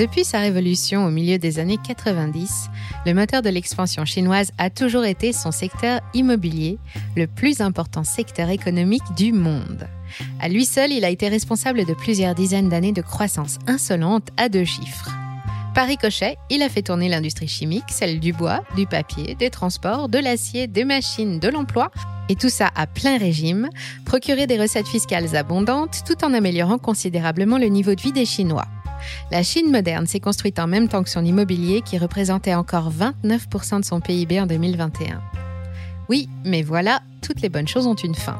Depuis sa révolution au milieu des années 90, le moteur de l'expansion chinoise a toujours été son secteur immobilier, le plus important secteur économique du monde. À lui seul, il a été responsable de plusieurs dizaines d'années de croissance insolente à deux chiffres. Par ricochet, il a fait tourner l'industrie chimique, celle du bois, du papier, des transports, de l'acier, des machines, de l'emploi, et tout ça à plein régime, procurer des recettes fiscales abondantes tout en améliorant considérablement le niveau de vie des Chinois. La Chine moderne s'est construite en même temps que son immobilier qui représentait encore 29% de son PIB en 2021. Oui, mais voilà, toutes les bonnes choses ont une fin.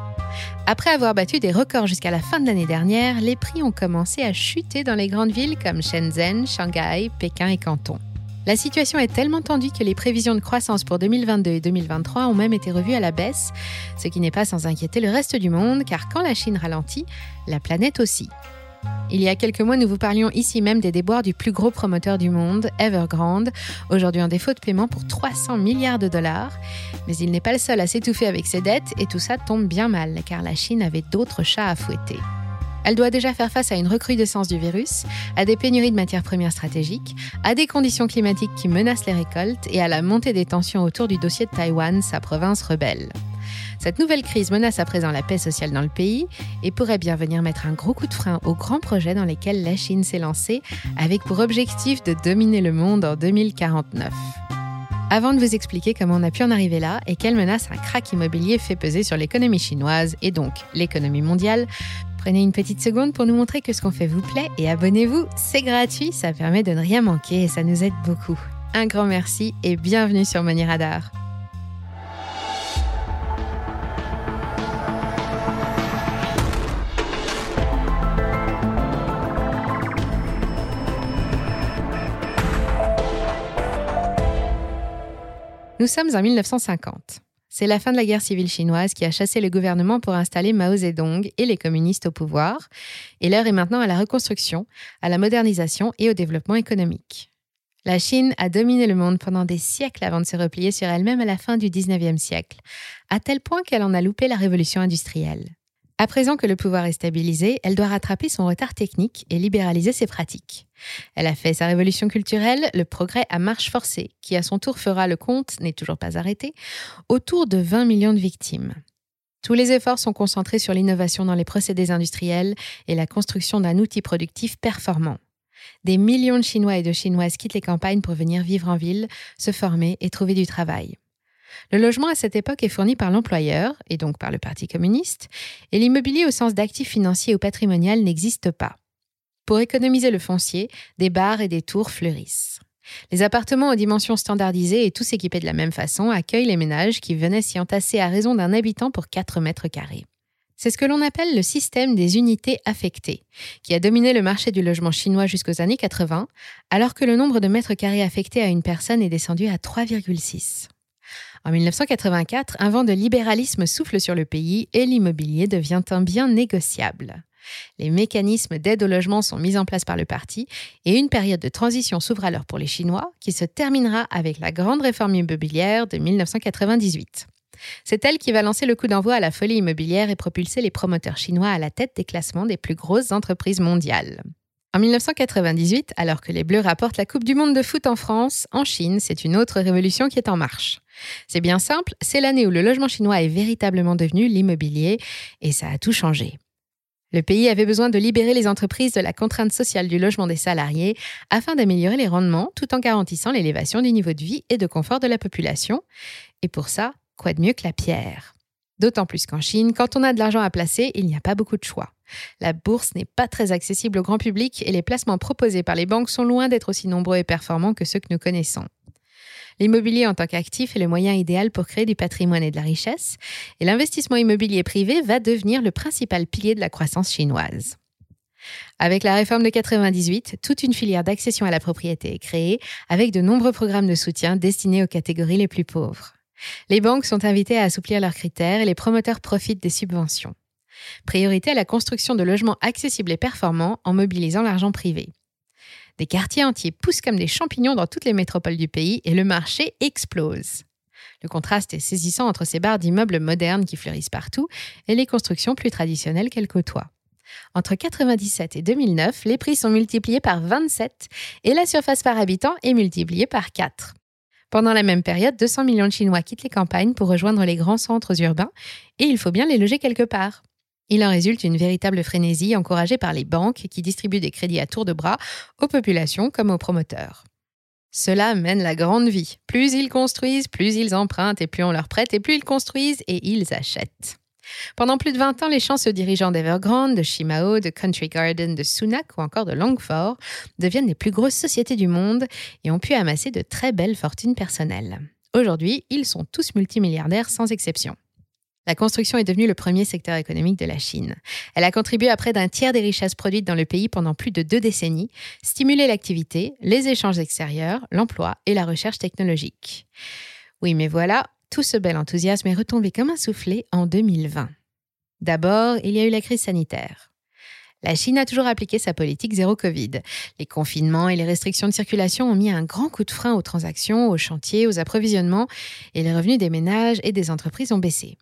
Après avoir battu des records jusqu'à la fin de l'année dernière, les prix ont commencé à chuter dans les grandes villes comme Shenzhen, Shanghai, Pékin et Canton. La situation est tellement tendue que les prévisions de croissance pour 2022 et 2023 ont même été revues à la baisse, ce qui n'est pas sans inquiéter le reste du monde, car quand la Chine ralentit, la planète aussi. Il y a quelques mois, nous vous parlions ici même des déboires du plus gros promoteur du monde, Evergrande, aujourd'hui en défaut de paiement pour 300 milliards de dollars. Mais il n'est pas le seul à s'étouffer avec ses dettes et tout ça tombe bien mal car la Chine avait d'autres chats à fouetter. Elle doit déjà faire face à une recrudescence du virus, à des pénuries de matières premières stratégiques, à des conditions climatiques qui menacent les récoltes et à la montée des tensions autour du dossier de Taïwan, sa province rebelle. Cette nouvelle crise menace à présent la paix sociale dans le pays et pourrait bien venir mettre un gros coup de frein aux grands projets dans lesquels la Chine s'est lancée, avec pour objectif de dominer le monde en 2049. Avant de vous expliquer comment on a pu en arriver là et quelle menace un crack immobilier fait peser sur l'économie chinoise et donc l'économie mondiale, prenez une petite seconde pour nous montrer que ce qu'on fait vous plaît et abonnez-vous, c'est gratuit, ça permet de ne rien manquer et ça nous aide beaucoup. Un grand merci et bienvenue sur Money Radar. Nous sommes en 1950. C'est la fin de la guerre civile chinoise qui a chassé le gouvernement pour installer Mao Zedong et les communistes au pouvoir. Et l'heure est maintenant à la reconstruction, à la modernisation et au développement économique. La Chine a dominé le monde pendant des siècles avant de se replier sur elle-même à la fin du 19e siècle, à tel point qu'elle en a loupé la révolution industrielle. À présent que le pouvoir est stabilisé, elle doit rattraper son retard technique et libéraliser ses pratiques. Elle a fait sa révolution culturelle, le progrès à marche forcée, qui à son tour fera le compte, n'est toujours pas arrêté, autour de 20 millions de victimes. Tous les efforts sont concentrés sur l'innovation dans les procédés industriels et la construction d'un outil productif performant. Des millions de Chinois et de Chinoises quittent les campagnes pour venir vivre en ville, se former et trouver du travail. Le logement à cette époque est fourni par l'employeur, et donc par le Parti communiste, et l'immobilier au sens d'actif financier ou patrimonial n'existe pas. Pour économiser le foncier, des bars et des tours fleurissent. Les appartements aux dimensions standardisées et tous équipés de la même façon accueillent les ménages qui venaient s'y entasser à raison d'un habitant pour 4 mètres carrés. C'est ce que l'on appelle le système des unités affectées, qui a dominé le marché du logement chinois jusqu'aux années 80, alors que le nombre de mètres carrés affectés à une personne est descendu à 3,6. En 1984, un vent de libéralisme souffle sur le pays et l'immobilier devient un bien négociable. Les mécanismes d'aide au logement sont mis en place par le parti et une période de transition s'ouvre alors pour les Chinois qui se terminera avec la grande réforme immobilière de 1998. C'est elle qui va lancer le coup d'envoi à la folie immobilière et propulser les promoteurs chinois à la tête des classements des plus grosses entreprises mondiales. En 1998, alors que les Bleus rapportent la Coupe du Monde de foot en France, en Chine, c'est une autre révolution qui est en marche. C'est bien simple, c'est l'année où le logement chinois est véritablement devenu l'immobilier et ça a tout changé. Le pays avait besoin de libérer les entreprises de la contrainte sociale du logement des salariés afin d'améliorer les rendements tout en garantissant l'élévation du niveau de vie et de confort de la population. Et pour ça, quoi de mieux que la pierre? D'autant plus qu'en Chine, quand on a de l'argent à placer, il n'y a pas beaucoup de choix. La bourse n'est pas très accessible au grand public et les placements proposés par les banques sont loin d'être aussi nombreux et performants que ceux que nous connaissons. L'immobilier en tant qu'actif est le moyen idéal pour créer du patrimoine et de la richesse, et l'investissement immobilier privé va devenir le principal pilier de la croissance chinoise. Avec la réforme de 98, toute une filière d'accession à la propriété est créée, avec de nombreux programmes de soutien destinés aux catégories les plus pauvres. Les banques sont invitées à assouplir leurs critères et les promoteurs profitent des subventions. Priorité à la construction de logements accessibles et performants en mobilisant l'argent privé. Des quartiers entiers poussent comme des champignons dans toutes les métropoles du pays et le marché explose. Le contraste est saisissant entre ces barres d'immeubles modernes qui fleurissent partout et les constructions plus traditionnelles qu'elles côtoient. Entre 1997 et 2009, les prix sont multipliés par 27 et la surface par habitant est multipliée par 4. Pendant la même période, 200 millions de Chinois quittent les campagnes pour rejoindre les grands centres urbains et il faut bien les loger quelque part. Il en résulte une véritable frénésie encouragée par les banques qui distribuent des crédits à tour de bras aux populations comme aux promoteurs. Cela mène la grande vie. Plus ils construisent, plus ils empruntent et plus on leur prête et plus ils construisent et ils achètent. Pendant plus de 20 ans, les champs dirigeants d'Evergrande, de Shimao, de Country Garden, de Sunak ou encore de Longford deviennent les plus grosses sociétés du monde et ont pu amasser de très belles fortunes personnelles. Aujourd'hui, ils sont tous multimilliardaires sans exception. La construction est devenue le premier secteur économique de la Chine. Elle a contribué à près d'un tiers des richesses produites dans le pays pendant plus de deux décennies, stimulé l'activité, les échanges extérieurs, l'emploi et la recherche technologique. Oui, mais voilà, tout ce bel enthousiasme est retombé comme un soufflet en 2020. D'abord, il y a eu la crise sanitaire. La Chine a toujours appliqué sa politique zéro Covid. Les confinements et les restrictions de circulation ont mis un grand coup de frein aux transactions, aux chantiers, aux approvisionnements, et les revenus des ménages et des entreprises ont baissé.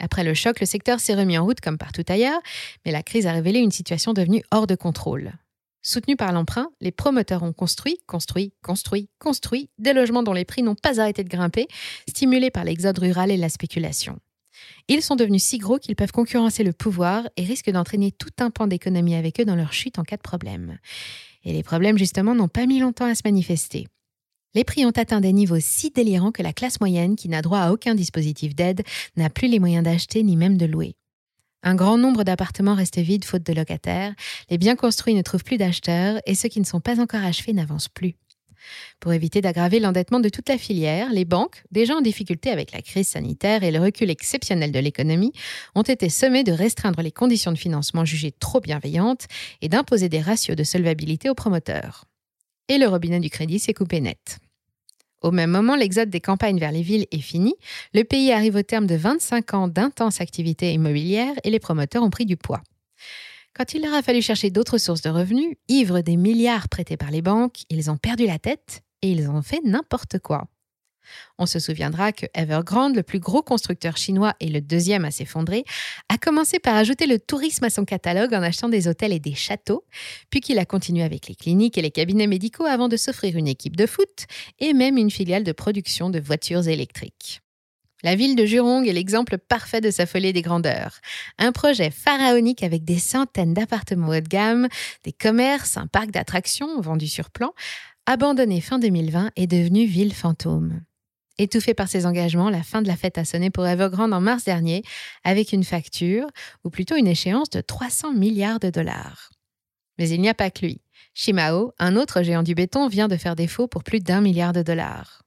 Après le choc, le secteur s'est remis en route comme partout ailleurs, mais la crise a révélé une situation devenue hors de contrôle. Soutenus par l'emprunt, les promoteurs ont construit, construit, construit, construit des logements dont les prix n'ont pas arrêté de grimper, stimulés par l'exode rural et la spéculation. Ils sont devenus si gros qu'ils peuvent concurrencer le pouvoir et risquent d'entraîner tout un pan d'économie avec eux dans leur chute en cas de problème. Et les problèmes, justement, n'ont pas mis longtemps à se manifester. Les prix ont atteint des niveaux si délirants que la classe moyenne, qui n'a droit à aucun dispositif d'aide, n'a plus les moyens d'acheter ni même de louer. Un grand nombre d'appartements restent vides faute de locataires, les biens construits ne trouvent plus d'acheteurs et ceux qui ne sont pas encore achevés n'avancent plus. Pour éviter d'aggraver l'endettement de toute la filière, les banques, déjà en difficulté avec la crise sanitaire et le recul exceptionnel de l'économie, ont été sommées de restreindre les conditions de financement jugées trop bienveillantes et d'imposer des ratios de solvabilité aux promoteurs. Et le robinet du crédit s'est coupé net. Au même moment, l'exode des campagnes vers les villes est fini, le pays arrive au terme de 25 ans d'intense activité immobilière et les promoteurs ont pris du poids. Quand il leur a fallu chercher d'autres sources de revenus, ivres des milliards prêtés par les banques, ils ont perdu la tête et ils ont fait n'importe quoi. On se souviendra que Evergrande, le plus gros constructeur chinois et le deuxième à s'effondrer, a commencé par ajouter le tourisme à son catalogue en achetant des hôtels et des châteaux, puis qu'il a continué avec les cliniques et les cabinets médicaux avant de s'offrir une équipe de foot et même une filiale de production de voitures électriques. La ville de Jurong est l'exemple parfait de sa folie des grandeurs. Un projet pharaonique avec des centaines d'appartements haut de gamme, des commerces, un parc d'attractions vendu sur plan, abandonné fin 2020 est devenu ville fantôme. Étouffé par ses engagements, la fin de la fête a sonné pour Evergrande en mars dernier avec une facture, ou plutôt une échéance de 300 milliards de dollars. Mais il n'y a pas que lui. Shimao, un autre géant du béton, vient de faire défaut pour plus d'un milliard de dollars.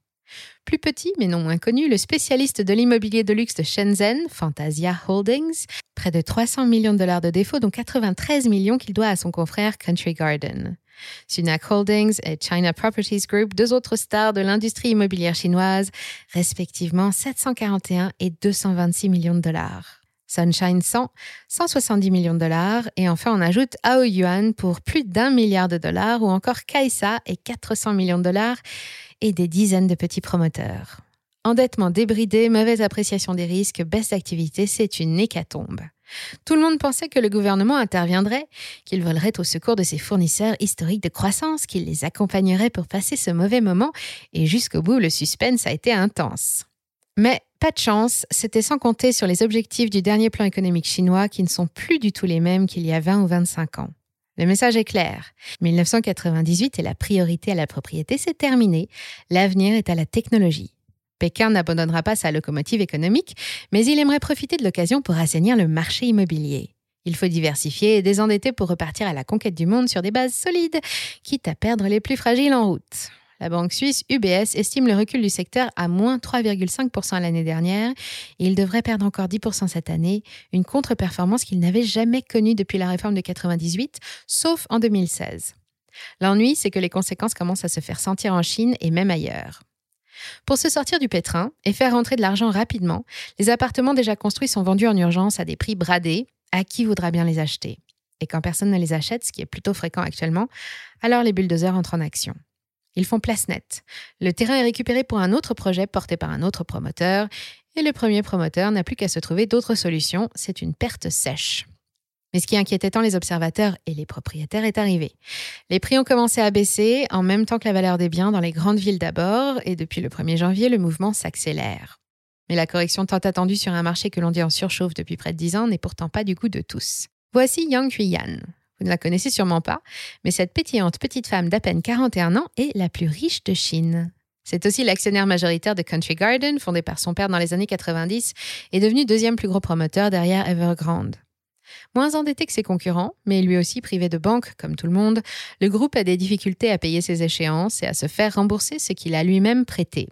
Plus petit, mais non moins connu, le spécialiste de l'immobilier de luxe de Shenzhen, Fantasia Holdings, près de 300 millions de dollars de défauts, dont 93 millions qu'il doit à son confrère Country Garden. Sunac Holdings et China Properties Group, deux autres stars de l'industrie immobilière chinoise, respectivement 741 et 226 millions de dollars. Sunshine 100, 170 millions de dollars, et enfin on ajoute Ao Yuan pour plus d'un milliard de dollars, ou encore Kaisa et 400 millions de dollars, et des dizaines de petits promoteurs. Endettement débridé, mauvaise appréciation des risques, baisse d'activité, c'est une hécatombe. Tout le monde pensait que le gouvernement interviendrait, qu'il volerait au secours de ses fournisseurs historiques de croissance, qu'il les accompagnerait pour passer ce mauvais moment, et jusqu'au bout, le suspense a été intense. Mais pas de chance, c'était sans compter sur les objectifs du dernier plan économique chinois qui ne sont plus du tout les mêmes qu'il y a 20 ou 25 ans. Le message est clair. 1998 et la priorité à la propriété, c'est terminé. L'avenir est à la technologie. Pékin n'abandonnera pas sa locomotive économique, mais il aimerait profiter de l'occasion pour assainir le marché immobilier. Il faut diversifier et désendetter pour repartir à la conquête du monde sur des bases solides, quitte à perdre les plus fragiles en route. La banque suisse UBS estime le recul du secteur à moins 3,5% l'année dernière et il devrait perdre encore 10% cette année, une contre-performance qu'il n'avait jamais connue depuis la réforme de 98, sauf en 2016. L'ennui, c'est que les conséquences commencent à se faire sentir en Chine et même ailleurs. Pour se sortir du pétrin et faire rentrer de l'argent rapidement, les appartements déjà construits sont vendus en urgence à des prix bradés. À qui voudra bien les acheter? Et quand personne ne les achète, ce qui est plutôt fréquent actuellement, alors les bulldozers entrent en action. Ils font place nette. Le terrain est récupéré pour un autre projet porté par un autre promoteur, et le premier promoteur n'a plus qu'à se trouver d'autres solutions. C'est une perte sèche. Mais ce qui inquiétait tant les observateurs et les propriétaires est arrivé. Les prix ont commencé à baisser en même temps que la valeur des biens dans les grandes villes d'abord, et depuis le 1er janvier, le mouvement s'accélère. Mais la correction tant attendue sur un marché que l'on dit en surchauffe depuis près de 10 ans n'est pourtant pas du goût de tous. Voici Yang Huiyan. Vous ne la connaissez sûrement pas, mais cette pétillante petite femme d'à peine 41 ans est la plus riche de Chine. C'est aussi l'actionnaire majoritaire de Country Garden, fondé par son père dans les années 90, et devenu deuxième plus gros promoteur derrière Evergrande. Moins endetté que ses concurrents, mais lui aussi privé de banque comme tout le monde, le groupe a des difficultés à payer ses échéances et à se faire rembourser ce qu'il a lui-même prêté.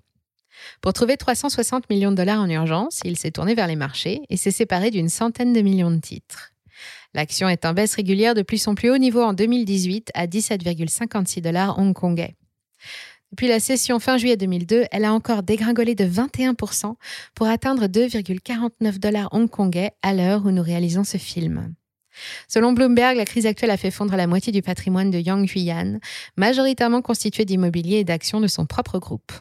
Pour trouver 360 millions de dollars en urgence, il s'est tourné vers les marchés et s'est séparé d'une centaine de millions de titres. L'action est en baisse régulière depuis son plus haut niveau en 2018 à 17,56 dollars hongkongais. Depuis la session fin juillet 2002, elle a encore dégringolé de 21% pour atteindre 2,49 dollars hongkongais à l'heure où nous réalisons ce film. Selon Bloomberg, la crise actuelle a fait fondre la moitié du patrimoine de Yang Huiyan, majoritairement constitué d'immobilier et d'actions de son propre groupe.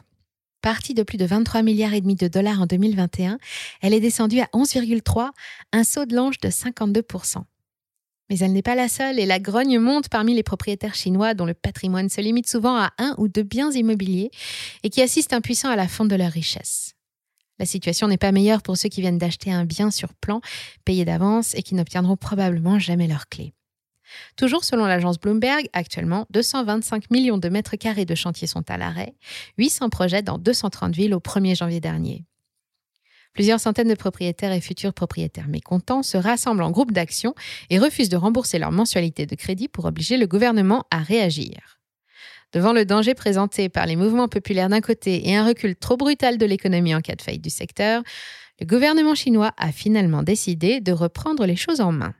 Partie de plus de 23 milliards et demi de dollars en 2021, elle est descendue à 11,3, un saut de l'ange de 52%. Mais elle n'est pas la seule et la grogne monte parmi les propriétaires chinois dont le patrimoine se limite souvent à un ou deux biens immobiliers et qui assistent impuissants à la fonte de leur richesse. La situation n'est pas meilleure pour ceux qui viennent d'acheter un bien sur plan, payé d'avance et qui n'obtiendront probablement jamais leur clé. Toujours selon l'agence Bloomberg, actuellement, 225 millions de mètres carrés de chantiers sont à l'arrêt, 800 projets dans 230 villes au 1er janvier dernier. Plusieurs centaines de propriétaires et futurs propriétaires mécontents se rassemblent en groupe d'action et refusent de rembourser leur mensualité de crédit pour obliger le gouvernement à réagir. Devant le danger présenté par les mouvements populaires d'un côté et un recul trop brutal de l'économie en cas de faillite du secteur, le gouvernement chinois a finalement décidé de reprendre les choses en main.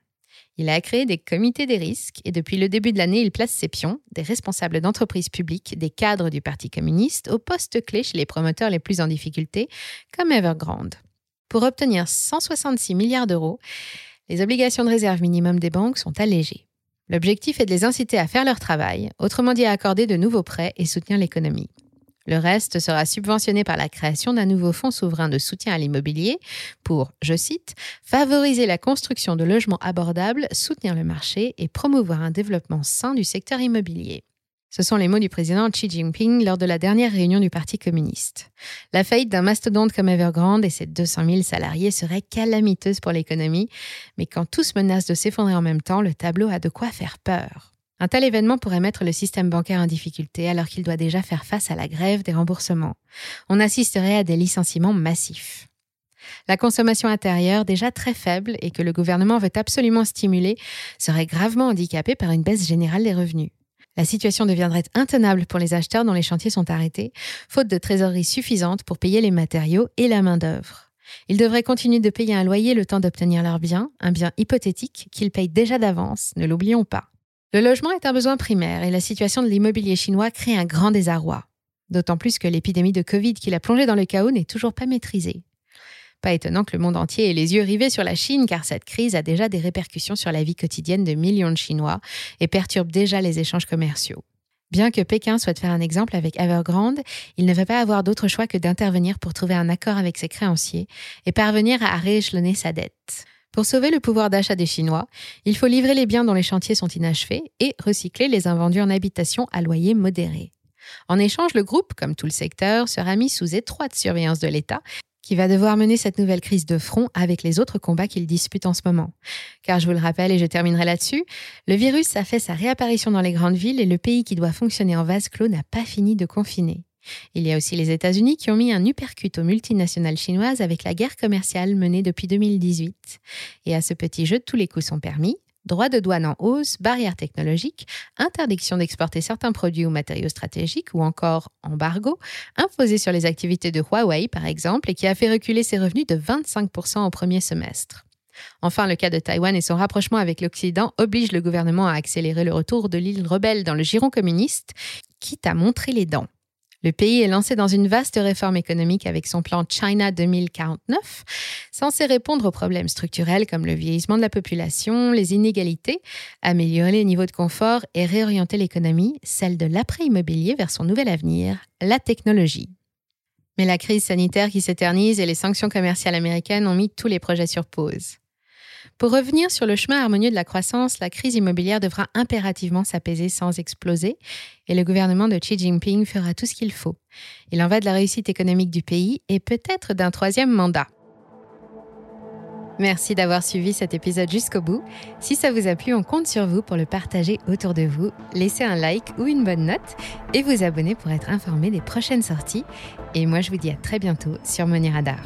Il a créé des comités des risques et depuis le début de l'année, il place ses pions, des responsables d'entreprises publiques, des cadres du Parti communiste, aux postes clés chez les promoteurs les plus en difficulté, comme Evergrande. Pour obtenir 166 milliards d'euros, les obligations de réserve minimum des banques sont allégées. L'objectif est de les inciter à faire leur travail, autrement dit à accorder de nouveaux prêts et soutenir l'économie. Le reste sera subventionné par la création d'un nouveau fonds souverain de soutien à l'immobilier pour, je cite, favoriser la construction de logements abordables, soutenir le marché et promouvoir un développement sain du secteur immobilier. Ce sont les mots du président Xi Jinping lors de la dernière réunion du Parti communiste. La faillite d'un mastodonte comme Evergrande et ses 200 000 salariés serait calamiteuse pour l'économie, mais quand tous menacent de s'effondrer en même temps, le tableau a de quoi faire peur. Un tel événement pourrait mettre le système bancaire en difficulté alors qu'il doit déjà faire face à la grève des remboursements. On assisterait à des licenciements massifs. La consommation intérieure, déjà très faible et que le gouvernement veut absolument stimuler, serait gravement handicapée par une baisse générale des revenus. La situation deviendrait intenable pour les acheteurs dont les chantiers sont arrêtés, faute de trésorerie suffisante pour payer les matériaux et la main-d'œuvre. Ils devraient continuer de payer un loyer le temps d'obtenir leur bien, un bien hypothétique qu'ils payent déjà d'avance, ne l'oublions pas. Le logement est un besoin primaire et la situation de l'immobilier chinois crée un grand désarroi. D'autant plus que l'épidémie de Covid qui l'a plongé dans le chaos n'est toujours pas maîtrisée. Pas étonnant que le monde entier ait les yeux rivés sur la Chine car cette crise a déjà des répercussions sur la vie quotidienne de millions de Chinois et perturbe déjà les échanges commerciaux. Bien que Pékin souhaite faire un exemple avec Evergrande, il ne va pas avoir d'autre choix que d'intervenir pour trouver un accord avec ses créanciers et parvenir à rééchelonner sa dette. Pour sauver le pouvoir d'achat des Chinois, il faut livrer les biens dont les chantiers sont inachevés et recycler les invendus en habitation à loyer modéré. En échange, le groupe, comme tout le secteur, sera mis sous étroite surveillance de l'État, qui va devoir mener cette nouvelle crise de front avec les autres combats qu'il dispute en ce moment. Car je vous le rappelle, et je terminerai là-dessus, le virus a fait sa réapparition dans les grandes villes et le pays qui doit fonctionner en vase clos n'a pas fini de confiner. Il y a aussi les États-Unis qui ont mis un uppercut aux multinationales chinoises avec la guerre commerciale menée depuis 2018. Et à ce petit jeu, tous les coups sont permis. Droits de douane en hausse, barrières technologiques, interdiction d'exporter certains produits ou matériaux stratégiques ou encore embargo imposé sur les activités de Huawei par exemple et qui a fait reculer ses revenus de 25% au premier semestre. Enfin, le cas de Taïwan et son rapprochement avec l'Occident oblige le gouvernement à accélérer le retour de l'île rebelle dans le giron communiste, quitte à montrer les dents. Le pays est lancé dans une vaste réforme économique avec son plan China 2049, censé répondre aux problèmes structurels comme le vieillissement de la population, les inégalités, améliorer les niveaux de confort et réorienter l'économie, celle de l'après-immobilier vers son nouvel avenir, la technologie. Mais la crise sanitaire qui s'éternise et les sanctions commerciales américaines ont mis tous les projets sur pause. Pour revenir sur le chemin harmonieux de la croissance, la crise immobilière devra impérativement s'apaiser sans exploser et le gouvernement de Xi Jinping fera tout ce qu'il faut. Il en va de la réussite économique du pays et peut-être d'un troisième mandat. Merci d'avoir suivi cet épisode jusqu'au bout. Si ça vous a plu, on compte sur vous pour le partager autour de vous, laisser un like ou une bonne note et vous abonner pour être informé des prochaines sorties. Et moi, je vous dis à très bientôt sur Money Radar.